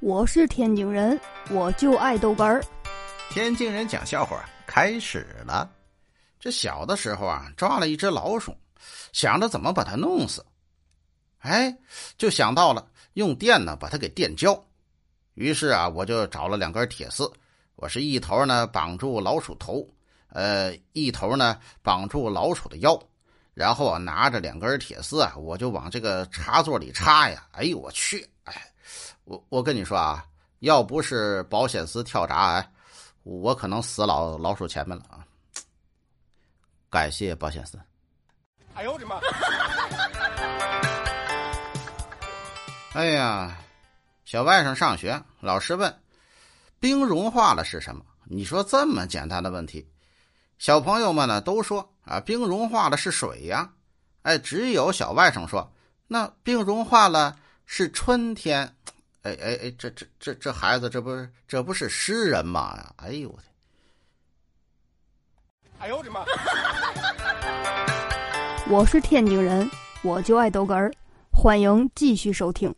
我是天津人，我就爱豆干儿。天津人讲笑话开始了。这小的时候啊，抓了一只老鼠，想着怎么把它弄死，哎，就想到了用电呢把它给电焦。于是啊，我就找了两根铁丝，我是一头呢绑住老鼠头，呃，一头呢绑住老鼠的腰，然后啊拿着两根铁丝啊，我就往这个插座里插呀。哎呦我去！哎。我我跟你说啊，要不是保险丝跳闸，哎，我可能死老老鼠前面了啊！感谢保险丝。哎呦我的妈！哎呀，小外甥上学，老师问：“冰融化了是什么？”你说这么简单的问题，小朋友们呢都说啊，冰融化了是水呀。哎，只有小外甥说：“那冰融化了是春天。”哎哎哎，这这这这孩子，这不是这不是诗人吗？哎呦我的！哎呦我的妈！我是天津人，我就爱逗哏儿，欢迎继续收听。